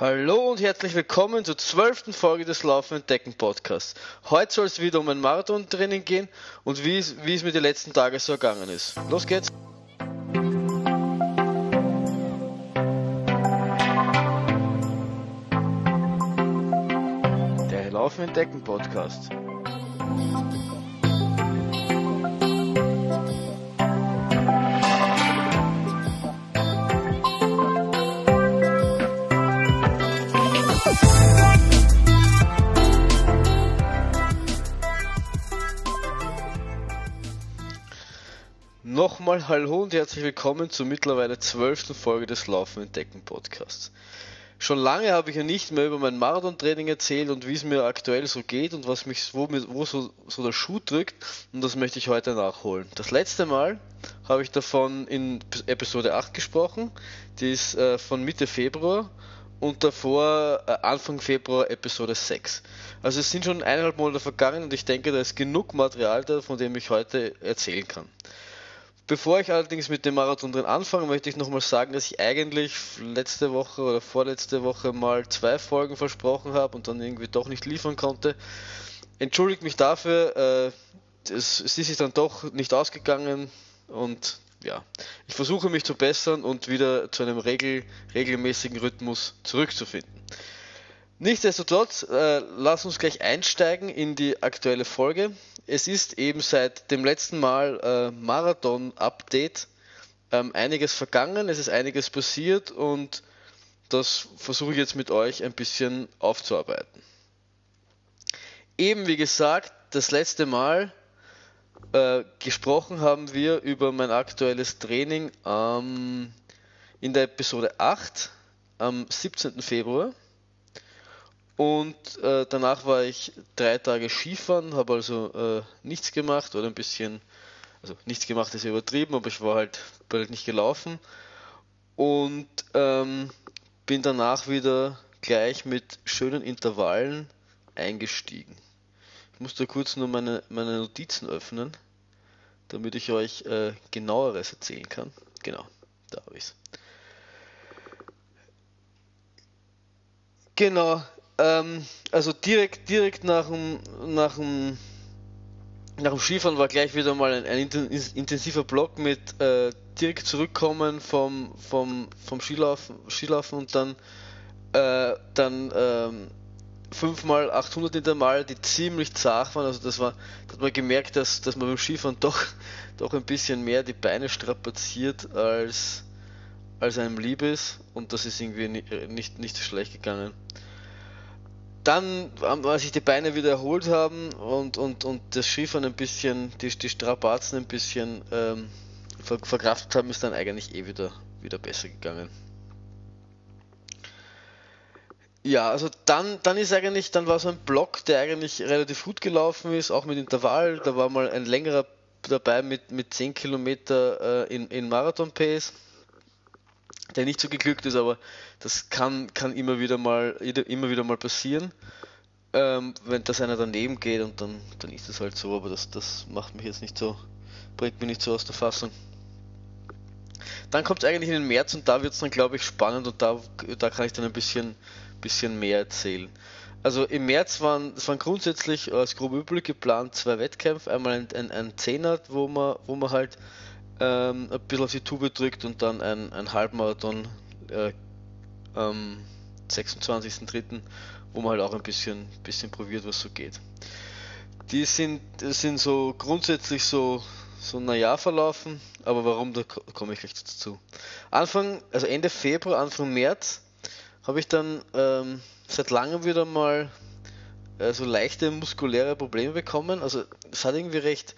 Hallo und herzlich willkommen zur zwölften Folge des Laufen Decken Podcasts. Heute soll es wieder um ein Marathon-Training gehen und wie es, wie es mir die letzten Tage so ergangen ist. Los geht's! Der Laufen Decken Podcast. Nochmal Hallo und herzlich willkommen zur mittlerweile zwölften Folge des Laufen Entdecken Podcasts. Schon lange habe ich ja nicht mehr über mein Marathon-Training erzählt und wie es mir aktuell so geht und was mich, wo, wo so, so der Schuh drückt und das möchte ich heute nachholen. Das letzte Mal habe ich davon in Episode 8 gesprochen, die ist äh, von Mitte Februar und davor äh, Anfang Februar Episode 6. Also es sind schon eineinhalb Monate vergangen und ich denke, da ist genug Material da, von dem ich heute erzählen kann. Bevor ich allerdings mit dem Marathon drin anfange, möchte ich nochmal sagen, dass ich eigentlich letzte Woche oder vorletzte Woche mal zwei Folgen versprochen habe und dann irgendwie doch nicht liefern konnte. Entschuldigt mich dafür, äh, es, es ist sich dann doch nicht ausgegangen und ja, ich versuche mich zu bessern und wieder zu einem regel, regelmäßigen Rhythmus zurückzufinden. Nichtsdestotrotz, äh, lass uns gleich einsteigen in die aktuelle Folge. Es ist eben seit dem letzten Mal äh, Marathon-Update ähm, einiges vergangen, es ist einiges passiert und das versuche ich jetzt mit euch ein bisschen aufzuarbeiten. Eben wie gesagt, das letzte Mal äh, gesprochen haben wir über mein aktuelles Training ähm, in der Episode 8 am 17. Februar. Und äh, danach war ich drei Tage Skifahren, habe also äh, nichts gemacht oder ein bisschen, also nichts gemacht ist übertrieben, aber ich war halt bald nicht gelaufen. Und ähm, bin danach wieder gleich mit schönen Intervallen eingestiegen. Ich musste kurz nur meine, meine Notizen öffnen, damit ich euch äh, genaueres erzählen kann. Genau, da habe ich es. Genau, ähm, also direkt, direkt nach dem, nach dem, nach dem Skifahren war gleich wieder mal ein, ein intensiver Block mit äh, direkt zurückkommen vom, vom, vom Skilaufen, Skilaufen und dann, äh, dann ähm, 5 mal 800 Intervalle, die ziemlich zart waren. Also das war, da hat man gemerkt, dass, dass man beim Skifahren doch, doch ein bisschen mehr die Beine strapaziert als, als einem lieb ist und das ist irgendwie nicht, nicht, nicht so schlecht gegangen dann, als sich die Beine wieder erholt haben und, und, und das Skifahren ein bisschen, die, die Strapazen ein bisschen ähm, ver, verkraftet haben, ist dann eigentlich eh wieder, wieder besser gegangen. Ja, also dann, dann ist eigentlich, dann war so ein Block, der eigentlich relativ gut gelaufen ist, auch mit Intervall. Da war mal ein längerer dabei mit, mit 10 Kilometer äh, in, in Marathon-Pace der nicht so geglückt ist, aber das kann, kann immer wieder mal immer wieder mal passieren. Ähm, wenn das einer daneben geht und dann, dann ist es halt so, aber das, das macht mich jetzt nicht so, bringt mich nicht so aus der Fassung. Dann kommt es eigentlich in den März und da wird es dann glaube ich spannend und da, da kann ich dann ein bisschen, bisschen mehr erzählen. Also im März waren, es waren grundsätzlich als grob üblich geplant zwei Wettkämpfe, einmal ein, ein, ein Zehner, wo man, wo man halt ähm, ein bisschen auf die Tube drückt und dann ein, ein Halbmarathon äh, am 26.03., wo man halt auch ein bisschen, bisschen probiert, was so geht. Die sind, sind so grundsätzlich so, so Jahr verlaufen, aber warum, da komme ich gleich dazu. Anfang, also Ende Februar, Anfang März, habe ich dann ähm, seit langem wieder mal äh, so leichte muskuläre Probleme bekommen. Also es hat irgendwie recht,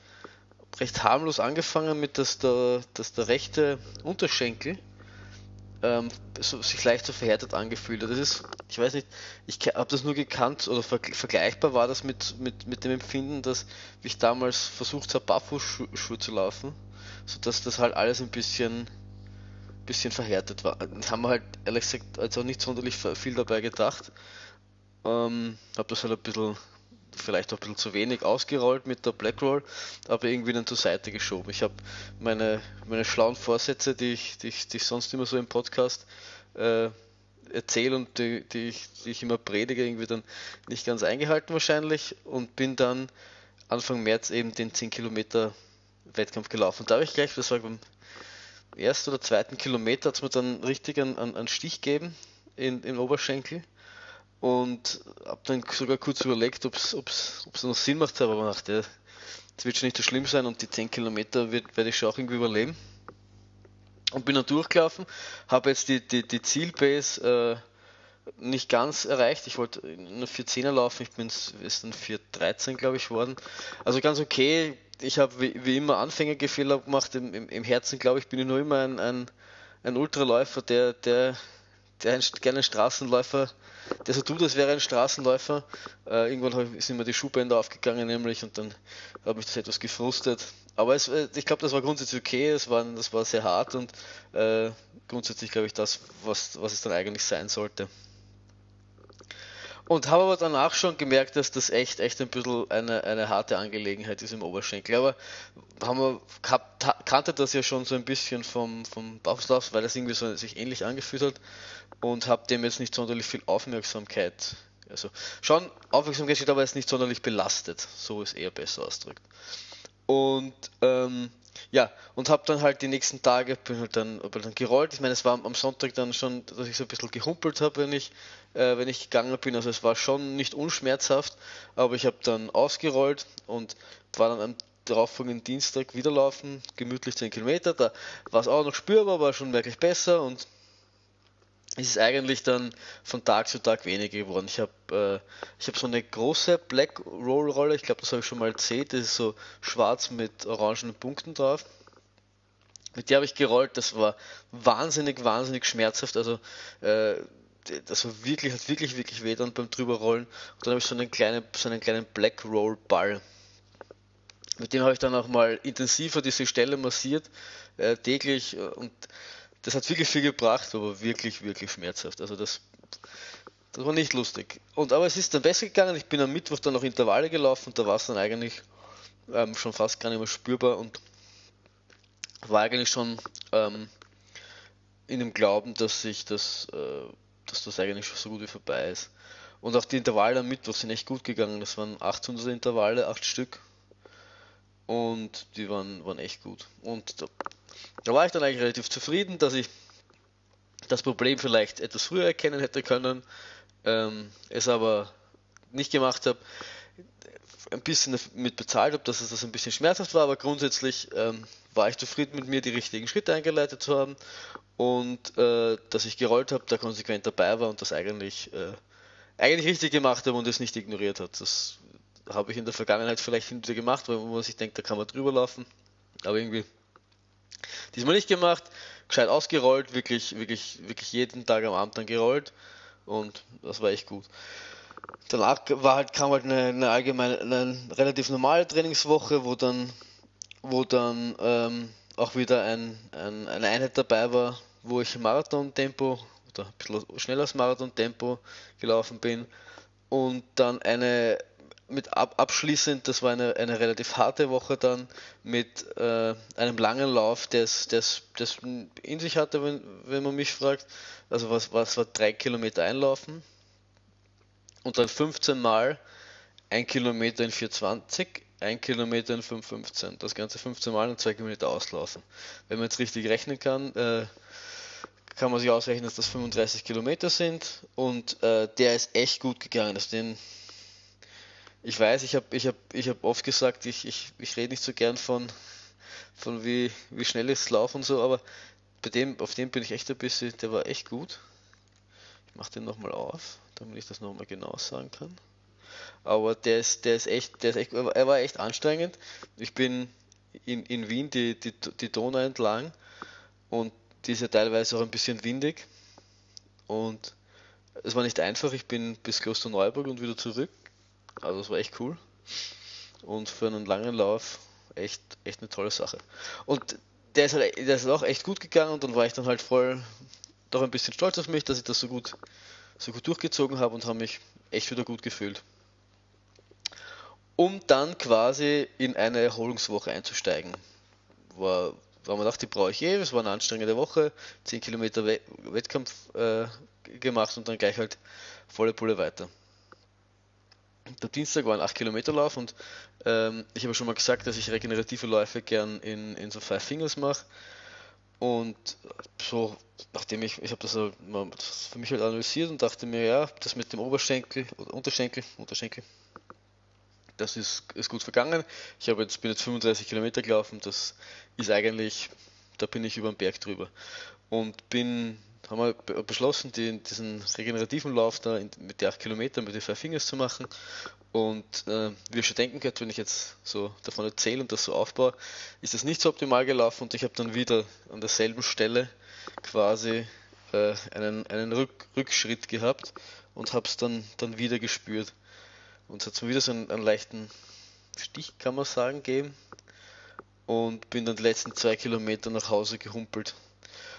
recht harmlos angefangen mit, dass der, dass der rechte Unterschenkel ähm, so, sich leicht so verhärtet angefühlt hat. Das ist, ich weiß nicht, ich habe das nur gekannt oder ver vergleichbar war das mit, mit, mit dem Empfinden, dass ich damals versucht habe, Barfußschuhe zu laufen, sodass das halt alles ein bisschen, bisschen verhärtet war. Ich habe mir halt ehrlich gesagt also nicht sonderlich viel dabei gedacht. Ähm, habe das halt ein bisschen vielleicht auch ein bisschen zu wenig ausgerollt mit der Blackroll, aber irgendwie dann zur Seite geschoben. Ich habe meine, meine schlauen Vorsätze, die ich, die, ich, die ich sonst immer so im Podcast äh, erzähle und die, die, ich, die ich immer predige, irgendwie dann nicht ganz eingehalten wahrscheinlich und bin dann Anfang März eben den 10 Kilometer Wettkampf gelaufen. Und da habe ich gleich, das war beim ersten oder zweiten Kilometer, hat es mir dann richtig einen, einen Stich gegeben in, im Oberschenkel und habe dann sogar kurz überlegt, ob es noch Sinn macht, aber man dachte, das wird schon nicht so schlimm sein und die 10 Kilometer werde ich schon auch irgendwie überleben. Und bin dann durchgelaufen, habe jetzt die, die, die Zielbase äh, nicht ganz erreicht. Ich wollte nur 410er laufen, ich bin es dann 413, glaube ich, worden. Also ganz okay. Ich habe wie, wie, immer Anfängergefehler gemacht. Im, im, Im, Herzen, glaube ich, bin ich nur immer ein, ein, ein Ultraläufer, der, der, der ein, gerne Straßenläufer der so tut, als wäre ein Straßenläufer. Äh, irgendwann sind mir die Schuhbänder aufgegangen nämlich und dann habe mich das etwas gefrustet. Aber es, äh, ich glaube, das war grundsätzlich okay, es war, das war sehr hart und äh, grundsätzlich glaube ich das, was, was es dann eigentlich sein sollte. Und habe aber danach schon gemerkt, dass das echt, echt ein bisschen eine, eine harte Angelegenheit ist im Oberschenkel. Aber haben wir, kannte das ja schon so ein bisschen vom, vom Bauchlauf, weil das irgendwie so sich ähnlich angefühlt hat und habe dem jetzt nicht sonderlich viel Aufmerksamkeit. Also schon Aufmerksamkeit steht aber jetzt nicht sonderlich belastet, so ist eher besser ausdrückt. Und ähm, ja, und habe dann halt die nächsten Tage, bin halt dann, bin dann gerollt. Ich meine, es war am Sonntag dann schon, dass ich so ein bisschen gehumpelt habe, wenn ich, äh, wenn ich gegangen bin. Also es war schon nicht unschmerzhaft, aber ich habe dann ausgerollt und war dann am darauffolgenden Dienstag wieder laufen, gemütlich 10 Kilometer. Da war es auch noch spürbar, war schon wirklich besser und es ist eigentlich dann von Tag zu Tag weniger geworden. Ich habe äh, hab so eine große Black Roll Rolle, ich glaube, das habe ich schon mal erzählt, das ist so schwarz mit orangenen Punkten drauf. Mit der habe ich gerollt, das war wahnsinnig, wahnsinnig schmerzhaft. Also äh, das war wirklich, hat wirklich, wirklich weh dann beim drüberrollen. Und dann habe ich so einen kleinen, so einen kleinen Black Roll Ball. Mit dem habe ich dann auch mal intensiver diese Stelle massiert, äh, täglich und das hat wirklich viel gebracht, aber wirklich, wirklich schmerzhaft. Also das, das war nicht lustig. Und aber es ist dann besser gegangen. Ich bin am Mittwoch dann noch Intervalle gelaufen und da war es dann eigentlich ähm, schon fast gar nicht mehr spürbar und war eigentlich schon ähm, in dem Glauben, dass sich das, äh, dass das eigentlich schon so gut wie vorbei ist. Und auch die Intervalle am Mittwoch sind echt gut gegangen. Das waren 800 Intervalle, 8 Stück. Und die waren, waren echt gut. Und da war ich dann eigentlich relativ zufrieden, dass ich das Problem vielleicht etwas früher erkennen hätte können, ähm, es aber nicht gemacht habe, ein bisschen mit bezahlt habe, dass es das ein bisschen schmerzhaft war, aber grundsätzlich ähm, war ich zufrieden mit mir, die richtigen Schritte eingeleitet zu haben und äh, dass ich gerollt habe, da konsequent dabei war und das eigentlich, äh, eigentlich richtig gemacht habe und es nicht ignoriert hat. Das habe ich in der Vergangenheit vielleicht hinterher gemacht, weil man sich denkt, da kann man drüber laufen, aber irgendwie Diesmal nicht gemacht, gescheit ausgerollt, wirklich, wirklich, wirklich jeden Tag am Abend dann gerollt und das war echt gut. Danach war halt, kam halt eine, eine allgemeine, eine relativ normale Trainingswoche, wo dann, wo dann ähm, auch wieder ein, ein, eine Einheit dabei war, wo ich Marathon-Tempo oder ein bisschen schneller als Marathon-Tempo gelaufen bin und dann eine mit ab, abschließend, das war eine, eine relativ harte Woche dann, mit äh, einem langen Lauf, der es in sich hatte, wenn, wenn man mich fragt. Also was, was war drei Kilometer einlaufen und dann 15 Mal ein Kilometer in 420, ein Kilometer in 515. Das Ganze 15 Mal und zwei Kilometer auslaufen. Wenn man jetzt richtig rechnen kann, äh, kann man sich ausrechnen, dass das 35 Kilometer sind und äh, der ist echt gut gegangen. Also den ich weiß, ich habe ich hab, ich hab oft gesagt, ich, ich, ich rede nicht so gern von, von wie, wie schnell es laufen und so, aber bei dem, auf dem bin ich echt ein bisschen, der war echt gut. Ich mache den nochmal auf, damit ich das nochmal genau sagen kann. Aber der ist, der ist echt, der ist echt, er war echt anstrengend. Ich bin in, in Wien die, die, die Donau entlang und die ist ja teilweise auch ein bisschen windig. Und es war nicht einfach, ich bin bis Klosterneuburg und wieder zurück also es war echt cool. Und für einen langen Lauf echt, echt eine tolle Sache. Und der ist, halt, der ist auch echt gut gegangen und dann war ich dann halt voll doch ein bisschen stolz auf mich, dass ich das so gut, so gut durchgezogen habe und habe mich echt wieder gut gefühlt. Um dann quasi in eine Erholungswoche einzusteigen. War da haben wir gedacht, die brauche ich eh, es war eine anstrengende Woche, 10 Kilometer Wettkampf äh, gemacht und dann gleich halt volle Pulle weiter. Der Dienstag war ein 8 Kilometer Lauf und ähm, ich habe schon mal gesagt, dass ich regenerative Läufe gern in, in so Five Fingers mache. Und so, nachdem ich, ich habe das, das für mich halt analysiert und dachte mir, ja, das mit dem Oberschenkel oder Unterschenkel, Unterschenkel, das ist, ist gut vergangen. Ich habe jetzt, bin jetzt 35 Kilometer gelaufen, das ist eigentlich, da bin ich über den Berg drüber. Und bin, haben wir beschlossen, die, diesen regenerativen Lauf da in, mit den 8 Kilometern mit den Five Fingers zu machen. Und äh, wie ihr schon denken könnt, wenn ich jetzt so davon erzähle und das so aufbaue, ist das nicht so optimal gelaufen und ich habe dann wieder an derselben Stelle quasi äh, einen, einen Rück, Rückschritt gehabt und habe es dann, dann wieder gespürt. Und es hat mir wieder so einen, einen, leichten Stich, kann man sagen, gegeben. Und bin dann die letzten zwei Kilometer nach Hause gehumpelt.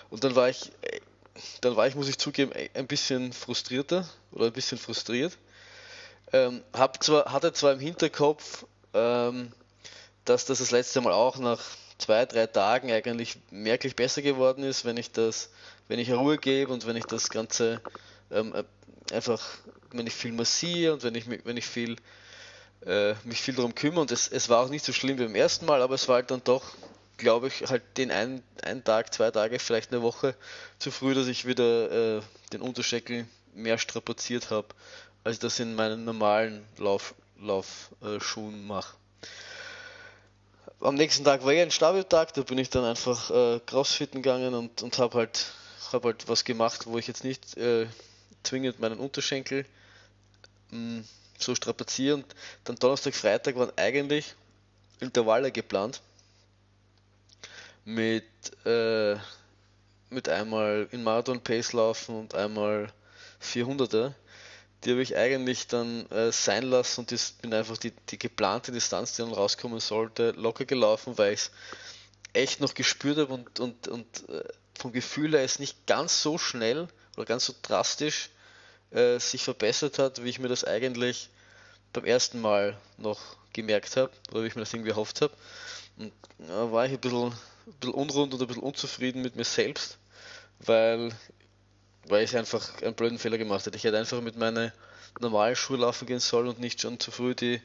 Und dann war ich, dann war ich, muss ich zugeben, ein bisschen frustrierter oder ein bisschen frustriert. Ähm, hab zwar, hatte zwar im Hinterkopf, ähm, dass das das letzte Mal auch nach zwei, drei Tagen eigentlich merklich besser geworden ist, wenn ich das, wenn ich Ruhe gebe und wenn ich das Ganze ähm, einfach, wenn ich viel massiere und wenn ich, wenn ich viel, äh, mich viel darum kümmere. Und es, es war auch nicht so schlimm wie beim ersten Mal, aber es war halt dann doch, glaube ich, halt den einen, einen Tag, zwei Tage, vielleicht eine Woche zu früh, dass ich wieder äh, den Unterschenkel mehr strapaziert habe, als das in meinen normalen Lauf, Laufschuhen äh, mache. Am nächsten Tag war ja ein Stabiltag, da bin ich dann einfach äh, Crossfitten gegangen und, und habe halt, hab halt was gemacht, wo ich jetzt nicht äh, zwingend meinen Unterschenkel mh, mm, so strapazieren. Dann Donnerstag, Freitag waren eigentlich Intervalle geplant. Mit, äh, mit einmal in Marathon Pace laufen und einmal 400er. Die habe ich eigentlich dann äh, sein lassen und das bin einfach die, die geplante Distanz, die dann rauskommen sollte, locker gelaufen, weil ich es echt noch gespürt habe und, und, und äh, vom Gefühl her ist nicht ganz so schnell oder ganz so drastisch äh, sich verbessert hat, wie ich mir das eigentlich beim ersten Mal noch gemerkt habe oder wie ich mir das irgendwie erhofft habe. Und da war ich ein bisschen, ein bisschen unrund und ein bisschen unzufrieden mit mir selbst, weil, weil ich einfach einen blöden Fehler gemacht hätte. Ich hätte einfach mit meinen normalen Schuhe laufen gehen sollen und nicht schon zu früh die,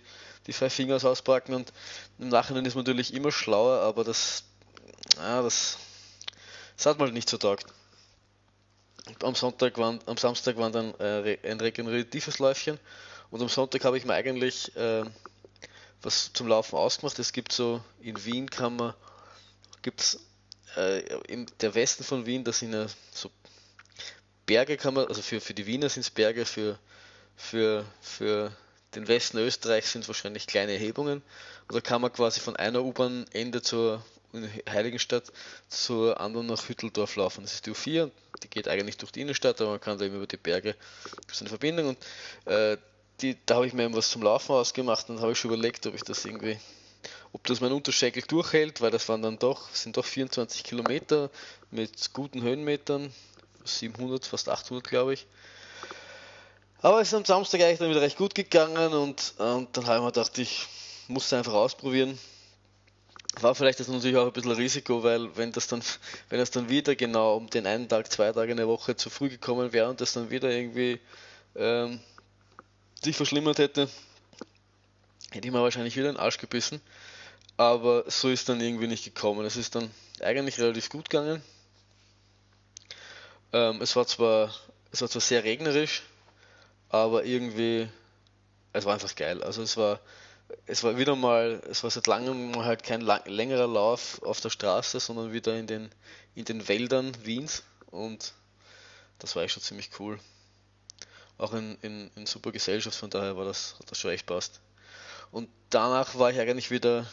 die Five Fingers auspacken. Und im Nachhinein ist man natürlich immer schlauer, aber das, ja, das, das hat mal nicht so taugt am Sonntag waren, am Samstag waren dann äh, ein regeneratives Läufchen und am Sonntag habe ich mir eigentlich äh, was zum Laufen ausgemacht. Es gibt so in Wien kann man gibt's äh, im der Westen von Wien, das sind ja so Berge kann man, also für, für die Wiener sind es Berge, für, für, für den Westen Österreichs sind es wahrscheinlich kleine Erhebungen. Und da kann man quasi von einer U-Bahn-Ende zur Heiligenstadt zur anderen nach Hütteldorf laufen. Das ist die U4, die geht eigentlich durch die Innenstadt, aber man kann da eben über die Berge, ist eine Verbindung und äh, die, da habe ich mir eben was zum Laufen ausgemacht und habe ich schon überlegt, ob ich das irgendwie, ob das mein Unterschenkel durchhält, weil das waren dann doch, sind doch 24 Kilometer mit guten Höhenmetern, 700, fast 800 glaube ich. Aber es ist am Samstag eigentlich dann wieder recht gut gegangen und, und dann habe ich mir gedacht, ich muss es einfach ausprobieren war vielleicht das natürlich auch ein bisschen Risiko, weil wenn das dann, wenn das dann wieder genau um den einen Tag, zwei Tage in der Woche zu früh gekommen wäre und das dann wieder irgendwie ähm, sich verschlimmert hätte, hätte ich mir wahrscheinlich wieder den Arsch gebissen. Aber so ist dann irgendwie nicht gekommen. Es ist dann eigentlich relativ gut gegangen. Ähm, es war zwar, es war zwar sehr regnerisch, aber irgendwie, es war einfach geil. Also es war es war wieder mal, es war seit langem halt kein lang, längerer Lauf auf der Straße, sondern wieder in den, in den Wäldern Wiens und das war echt schon ziemlich cool. Auch in, in, in super Gesellschaft, von daher war das, hat das schon echt passt. Und danach war ich eigentlich wieder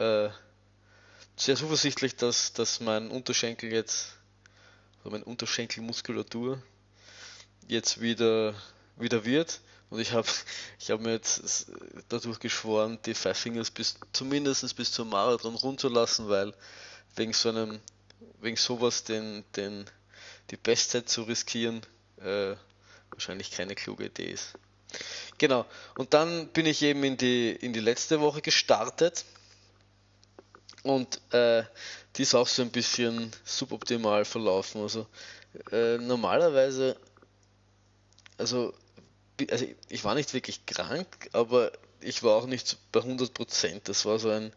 äh, sehr zuversichtlich, dass, dass mein Unterschenkel jetzt, also meine Unterschenkelmuskulatur jetzt wieder, wieder wird. Und ich habe ich hab mir jetzt dadurch geschworen, die Five Fingers bis zumindest bis zum Marathon runterzulassen, weil wegen so einem, wegen sowas den, den, die Bestzeit zu riskieren, äh, wahrscheinlich keine kluge Idee ist. Genau. Und dann bin ich eben in die, in die letzte Woche gestartet. Und äh, die ist auch so ein bisschen suboptimal verlaufen. Also äh, normalerweise, also, also ich war nicht wirklich krank, aber ich war auch nicht bei 100 Prozent. Das war so ein,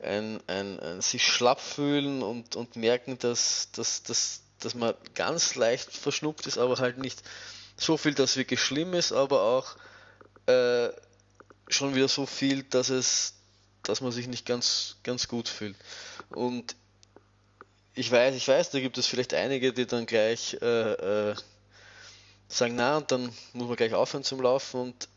ein, ein, ein, sich schlapp fühlen und, und merken, dass, dass, dass, dass man ganz leicht verschnupft ist, aber halt nicht so viel, dass wirklich schlimm ist, aber auch äh, schon wieder so viel, dass es, dass man sich nicht ganz, ganz gut fühlt. Und ich weiß, ich weiß, da gibt es vielleicht einige, die dann gleich äh, äh, sagen, na, und dann muss man gleich aufhören zum Laufen und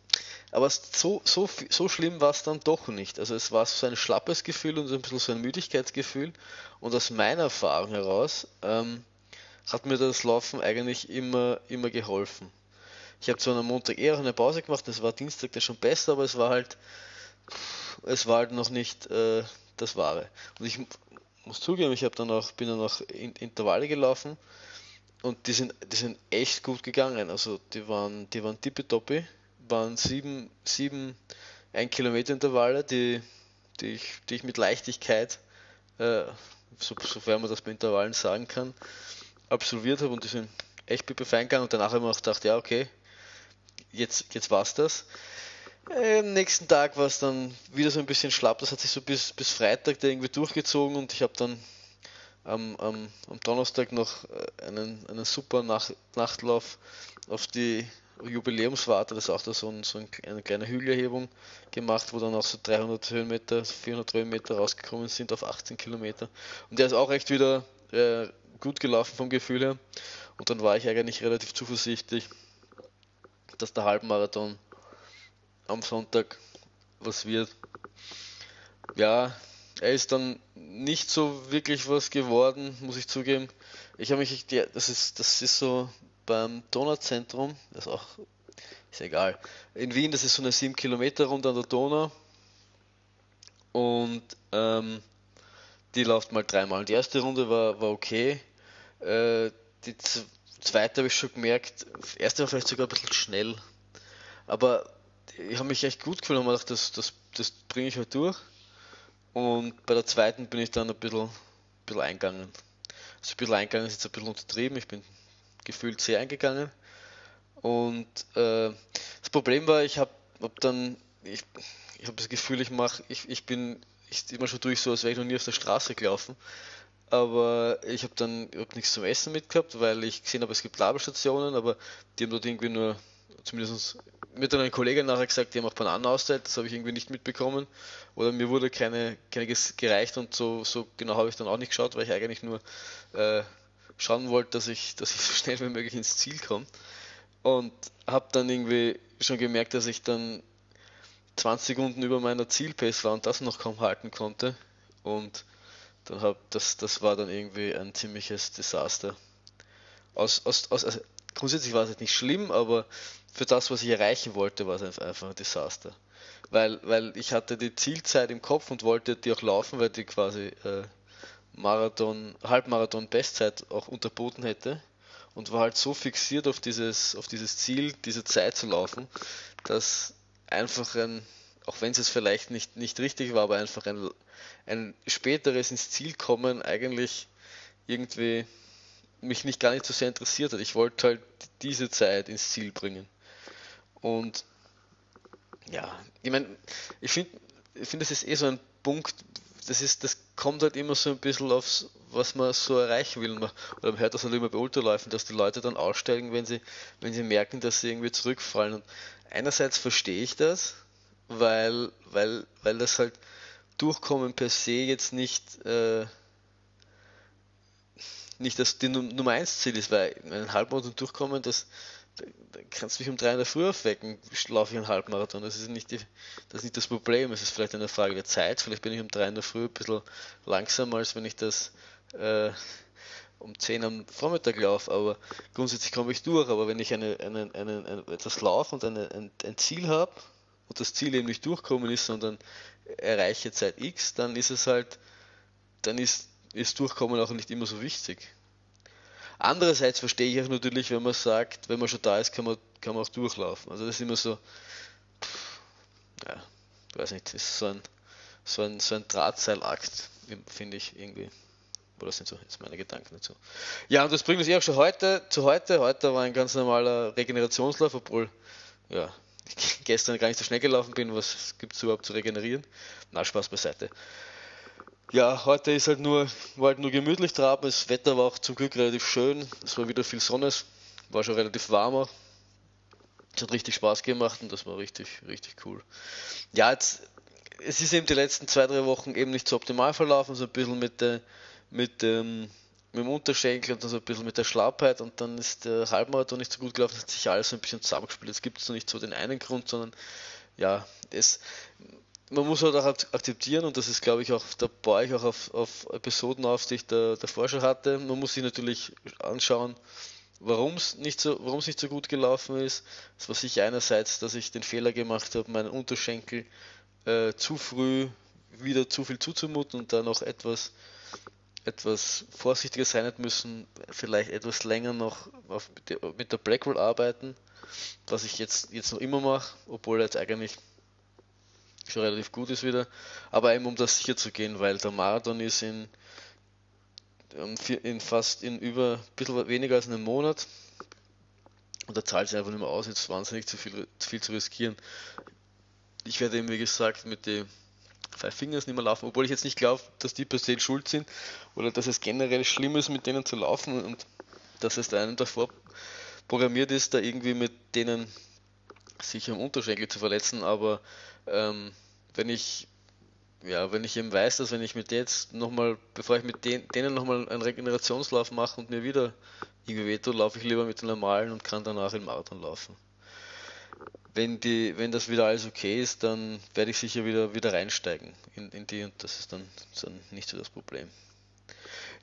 aber so, so, so schlimm war es dann doch nicht. Also es war so ein schlappes Gefühl und ein bisschen so ein Müdigkeitsgefühl. Und aus meiner Erfahrung heraus ähm, hat mir das Laufen eigentlich immer, immer geholfen. Ich habe zwar am Montag eher eine Pause gemacht, es war Dienstag dann schon besser, aber es war halt, es war halt noch nicht äh, das Wahre. Und ich muss zugeben, ich habe dann auch, bin dann auch in Intervalle gelaufen und die sind, die sind echt gut gegangen. Also die waren, die waren tippitoppi waren sieben, sieben 1 Kilometer Intervalle, die, die, ich, die ich mit Leichtigkeit, äh, so, sofern man das bei Intervallen sagen kann, absolviert habe und die sind echt fein gegangen und danach habe ich mir auch gedacht, ja okay, jetzt, jetzt war's das. Am nächsten Tag war es dann wieder so ein bisschen schlapp, das hat sich so bis, bis Freitag irgendwie durchgezogen und ich habe dann am, am, am Donnerstag noch äh, einen, einen super Nach Nachtlauf auf die Jubiläumswarte, das ist auch da so, ein, so eine kleine Hügelerhebung gemacht, wo dann auch so 300 Höhenmeter, 400 Höhenmeter rausgekommen sind auf 18 Kilometer. Und der ist auch echt wieder äh, gut gelaufen vom Gefühl her. Und dann war ich eigentlich relativ zuversichtlich, dass der Halbmarathon am Sonntag was wird. Ja, er ist dann nicht so wirklich was geworden, muss ich zugeben. Ich habe mich, das ist, das ist so beim Donauzentrum, das ist auch, ist egal. In Wien, das ist so eine 7 Kilometer Runde an der Donau. Und ähm, die läuft mal dreimal. Die erste Runde war, war okay. Äh, die zweite habe ich schon gemerkt, erste war vielleicht sogar ein bisschen schnell. Aber ich habe mich echt gut gefühlt und gedacht, das, das, das bringe ich halt durch. Und bei der zweiten bin ich dann ein bisschen, ein bisschen eingegangen. Also ein bisschen eingegangen ist jetzt ein bisschen untertrieben. Ich bin gefühlt sehr eingegangen. Und äh, das Problem war, ich habe hab dann, ich, ich habe das Gefühl, ich mache, ich, ich bin, ich immer schon durch so, als wäre ich noch nie auf der Straße gelaufen. Aber ich habe dann hab nichts zum Essen mitgehabt, weil ich gesehen habe, es gibt Labelstationen, aber die haben dort irgendwie nur, zumindest mir hat dann ein Kollege nachher gesagt, die haben auch Bananen ausgeteilt, das habe ich irgendwie nicht mitbekommen. Oder mir wurde keine, keine gereicht und so, so genau habe ich dann auch nicht geschaut, weil ich eigentlich nur äh, schauen wollte, dass ich, dass ich so schnell wie möglich ins Ziel komme. Und habe dann irgendwie schon gemerkt, dass ich dann 20 Sekunden über meiner Zielpace war und das noch kaum halten konnte. Und dann hab, das, das war dann irgendwie ein ziemliches Desaster. Aus, aus, aus, also grundsätzlich war es nicht schlimm, aber für das, was ich erreichen wollte, war es einfach ein Desaster. Weil, weil ich hatte die Zielzeit im Kopf und wollte die auch laufen, weil die quasi äh, Marathon, Halbmarathon Bestzeit auch unterboten hätte und war halt so fixiert auf dieses, auf dieses Ziel, diese Zeit zu laufen, dass einfach ein, auch wenn es vielleicht nicht, nicht richtig war, aber einfach ein, ein späteres ins Ziel kommen eigentlich irgendwie mich nicht gar nicht so sehr interessiert hat. Ich wollte halt diese Zeit ins Ziel bringen. Und ja, ich meine, ich finde, ich finde, das ist eh so ein Punkt, das ist, das kommt halt immer so ein bisschen aufs, was man so erreichen will. Oder man hört das halt immer bei Ultraläufen, dass die Leute dann aussteigen, wenn sie, wenn sie merken, dass sie irgendwie zurückfallen. Und einerseits verstehe ich das, weil, weil, weil das halt Durchkommen per se jetzt nicht, äh, nicht das die Nummer 1 Ziel ist, weil ein Halbmarathon Durchkommen, das, kannst du mich um drei in der Früh aufwecken, laufe ich einen Halbmarathon. Das ist nicht die, das ist nicht das Problem. Es ist vielleicht eine Frage der Zeit. Vielleicht bin ich um drei in der Früh ein bisschen langsamer, als wenn ich das äh, um 10 am Vormittag laufe. Aber grundsätzlich komme ich durch. Aber wenn ich eine, eine, eine, eine etwas laufe und eine, ein, ein Ziel habe und das Ziel eben nicht durchkommen ist, sondern erreiche Zeit X, dann ist es halt, dann ist, ist Durchkommen auch nicht immer so wichtig. Andererseits verstehe ich auch natürlich, wenn man sagt, wenn man schon da ist, kann man, kann man auch durchlaufen. Also das ist immer so, pff, ja, weiß nicht, ist so ein, so ein, so ein Drahtseilakt. finde ich irgendwie. Das sind so jetzt meine Gedanken dazu. Ja, und das bringt uns eh auch schon heute zu heute. Heute war ein ganz normaler Regenerationslauf, obwohl ja, ich gestern gar nicht so schnell gelaufen bin. Was gibt es überhaupt zu regenerieren? Na, Spaß beiseite. Ja, heute ist halt nur, war halt nur gemütlich traben. Das Wetter war auch zum Glück relativ schön. Es war wieder viel Sonne. Es war schon relativ warmer. Es hat richtig Spaß gemacht und das war richtig, richtig cool. Ja, jetzt, es ist eben die letzten zwei, drei Wochen eben nicht so optimal verlaufen, so ein bisschen mit der, mit dem, mit dem Unterschenkel und dann so ein bisschen mit der Schlappheit und dann ist der Halbmarathon nicht so gut gelaufen, hat sich alles ein bisschen zusammengespielt. Jetzt gibt es noch nicht so den einen Grund, sondern ja, es, man muss halt auch akzeptieren und das ist glaube ich auch, da baue ich auch auf, auf Episoden auf, die ich da, davor schon hatte. Man muss sich natürlich anschauen, warum es nicht so, nicht so gut gelaufen ist. Es war sicher einerseits, dass ich den Fehler gemacht habe, meinen Unterschenkel äh, zu früh wieder zu viel zuzumuten und da noch etwas etwas vorsichtiger sein hat müssen, vielleicht etwas länger noch auf, mit der Blackwell arbeiten, was ich jetzt, jetzt noch immer mache, obwohl jetzt eigentlich schon relativ gut ist wieder, aber eben um das sicher zu gehen, weil der Marathon ist in in fast in über ein bisschen weniger als einem Monat. Und da zahlt es einfach nicht mehr aus, jetzt wahnsinnig zu viel, zu viel zu riskieren. Ich werde eben, wie gesagt, mit den Five Fingers nicht mehr laufen, obwohl ich jetzt nicht glaube, dass die per se schuld sind oder dass es generell schlimm ist, mit denen zu laufen und dass es da einem davor programmiert ist, da irgendwie mit denen sich am Unterschenkel zu verletzen. Aber ähm, wenn ich ja, wenn ich eben weiß, dass wenn ich mit jetzt nochmal, bevor ich mit den, denen nochmal einen Regenerationslauf mache und mir wieder irgendwie wehtut, laufe ich lieber mit den normalen und kann danach im Marathon laufen. Wenn, die, wenn das wieder alles okay ist, dann werde ich sicher wieder, wieder reinsteigen in, in die und das ist dann, dann nicht so das Problem.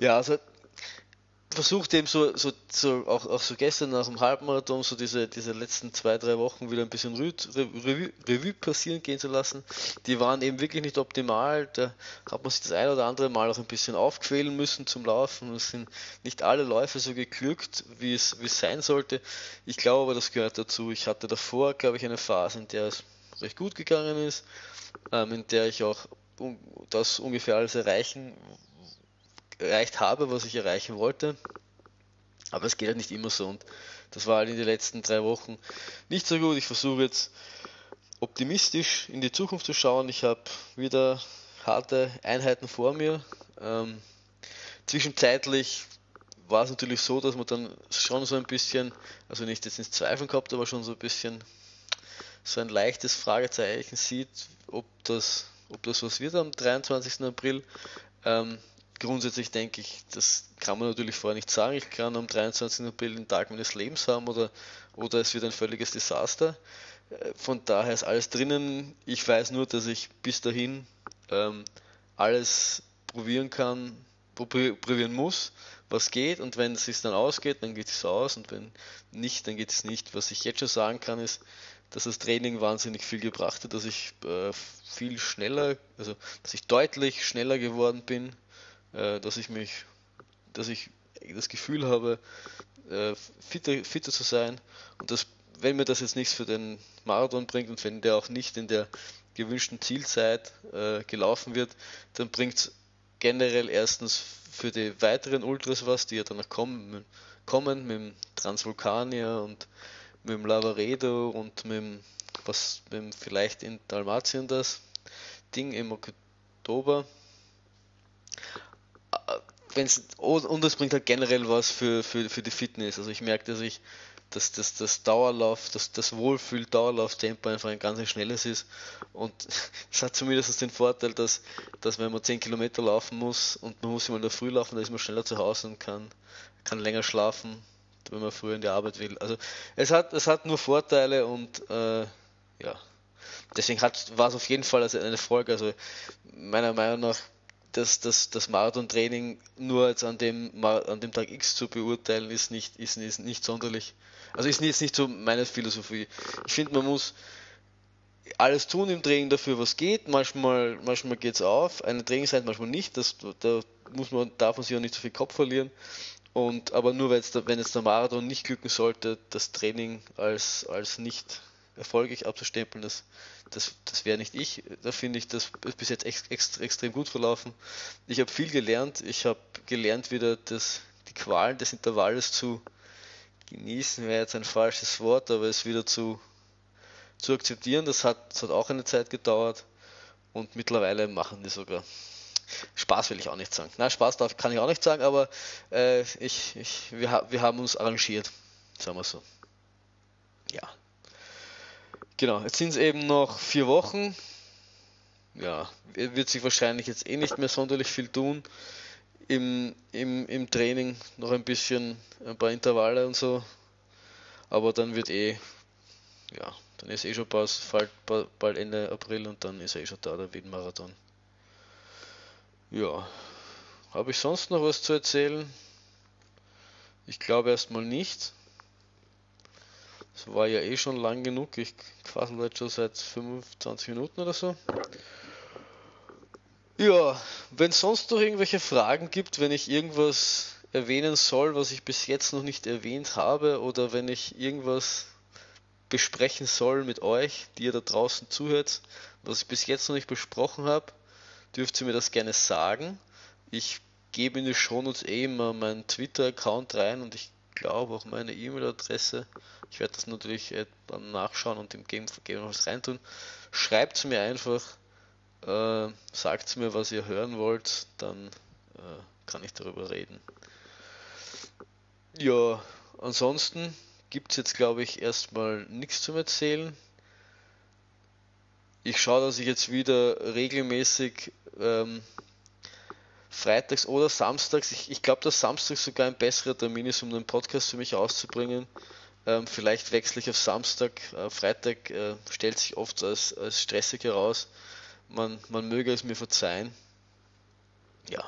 Ja, also versucht eben so, so, so auch, auch so gestern nach dem Halbmarathon so diese, diese letzten zwei, drei Wochen wieder ein bisschen Revue, Revue passieren gehen zu lassen. Die waren eben wirklich nicht optimal. Da hat man sich das ein oder andere Mal auch ein bisschen aufquälen müssen zum Laufen. Es sind nicht alle Läufe so geglückt, wie es, wie es sein sollte. Ich glaube aber, das gehört dazu. Ich hatte davor, glaube ich, eine Phase, in der es recht gut gegangen ist, ähm, in der ich auch das ungefähr alles erreichen erreicht habe, was ich erreichen wollte. Aber es geht halt nicht immer so und das war halt in den letzten drei Wochen nicht so gut. Ich versuche jetzt optimistisch in die Zukunft zu schauen. Ich habe wieder harte Einheiten vor mir. Ähm, zwischenzeitlich war es natürlich so, dass man dann schon so ein bisschen, also nicht jetzt ins Zweifeln gehabt, aber schon so ein bisschen so ein leichtes Fragezeichen sieht, ob das, ob das was wird am 23. April. Ähm, grundsätzlich denke ich, das kann man natürlich vorher nicht sagen. Ich kann am 23. April den Tag meines Lebens haben oder, oder es wird ein völliges Desaster. Äh, von daher ist alles drinnen. Ich weiß nur, dass ich bis dahin ähm, alles probieren kann, probieren muss, was geht und wenn es sich dann ausgeht, dann geht es aus und wenn nicht, dann geht es nicht. Was ich jetzt schon sagen kann, ist, dass das Training wahnsinnig viel gebracht hat, dass ich äh, viel schneller, also dass ich deutlich schneller geworden bin, äh, dass ich mich, dass ich das Gefühl habe, äh, fitter, fitter zu sein. Und dass, wenn mir das jetzt nichts für den Marathon bringt und wenn der auch nicht in der gewünschten Zielzeit äh, gelaufen wird, dann bringt es generell erstens für die weiteren Ultras was, die ja danach kommen, kommen mit dem Transvulkanier und mit dem Lavaredo und mit dem, was, mit dem vielleicht in Dalmatien das Ding im Oktober wenn's, und es bringt halt generell was für, für, für die Fitness. Also ich merke, dass ich, dass das, das Dauerlauf, das, das Wohlfühl-Dauerlauftempo einfach ein ganz schnelles ist. Und es hat zumindest den Vorteil, dass, dass wenn man 10 Kilometer laufen muss und man muss immer in der Früh laufen, dann ist man schneller zu Hause und kann, kann länger schlafen, wenn man früher in die Arbeit will. Also es hat, es hat nur Vorteile und äh, ja. Deswegen war es auf jeden Fall eine Folge. Also meiner Meinung nach das, das, das Marathon-Training nur jetzt an dem, an dem Tag X zu beurteilen, ist nicht, ist, ist nicht sonderlich. Also ist jetzt nicht so meine Philosophie. Ich finde, man muss alles tun im Training dafür, was geht. Manchmal, manchmal geht es auf, eine Trainingszeit, manchmal nicht. Das, da muss man, darf man sich auch nicht so viel Kopf verlieren. Und, aber nur wenn jetzt, wenn jetzt der Marathon nicht glücken sollte, das Training als, als nicht erfolgreich abzustempeln, das, das, das wäre nicht ich. Da finde ich das bis jetzt ex, ex, extrem gut verlaufen. Ich habe viel gelernt. Ich habe gelernt, wieder das, die Qualen des Intervalles zu genießen, wäre jetzt ein falsches Wort, aber es wieder zu, zu akzeptieren. Das hat, das hat auch eine Zeit gedauert und mittlerweile machen die sogar. Spaß will ich auch nicht sagen. Nein, Spaß darf, kann ich auch nicht sagen, aber äh, ich, ich, wir, wir haben uns arrangiert, sagen wir so. Ja. Genau, jetzt sind es eben noch vier Wochen. Ja, wird sich wahrscheinlich jetzt eh nicht mehr sonderlich viel tun. Im, im, im Training noch ein bisschen, ein paar Intervalle und so. Aber dann wird eh, ja, dann ist eh schon bald, bald Ende April und dann ist eh schon da der Wien-Marathon. Ja, habe ich sonst noch was zu erzählen? Ich glaube erstmal nicht. Es war ja eh schon lang genug. Ich quassel jetzt schon seit 25 Minuten oder so. Ja, wenn es sonst noch irgendwelche Fragen gibt, wenn ich irgendwas erwähnen soll, was ich bis jetzt noch nicht erwähnt habe, oder wenn ich irgendwas besprechen soll mit euch, die ihr da draußen zuhört, was ich bis jetzt noch nicht besprochen habe, dürft ihr mir das gerne sagen. Ich gebe in die Shownotes eh immer meinen Twitter-Account rein und ich glaube auch meine E-Mail-Adresse. Ich werde das natürlich äh, dann nachschauen und im Game, Game was reintun. Schreibt mir einfach, äh, sagt mir, was ihr hören wollt, dann äh, kann ich darüber reden. Ja, ansonsten gibt es jetzt glaube ich erstmal nichts zum Erzählen ich schaue, dass ich jetzt wieder regelmäßig ähm, freitags oder samstags, ich, ich glaube, dass Samstag sogar ein besserer Termin ist, um den Podcast für mich auszubringen. Ähm, vielleicht wechsle ich auf Samstag. Äh, Freitag äh, stellt sich oft als, als stressig heraus. Man, man möge es mir verzeihen. Ja.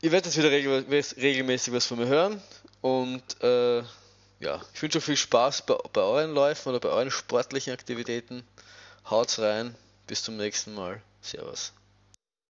Ihr werdet jetzt wieder regelmäßig was von mir hören und äh, ja, ich wünsche euch viel Spaß bei, bei euren Läufen oder bei euren sportlichen Aktivitäten. Haut's rein, bis zum nächsten Mal. Servus.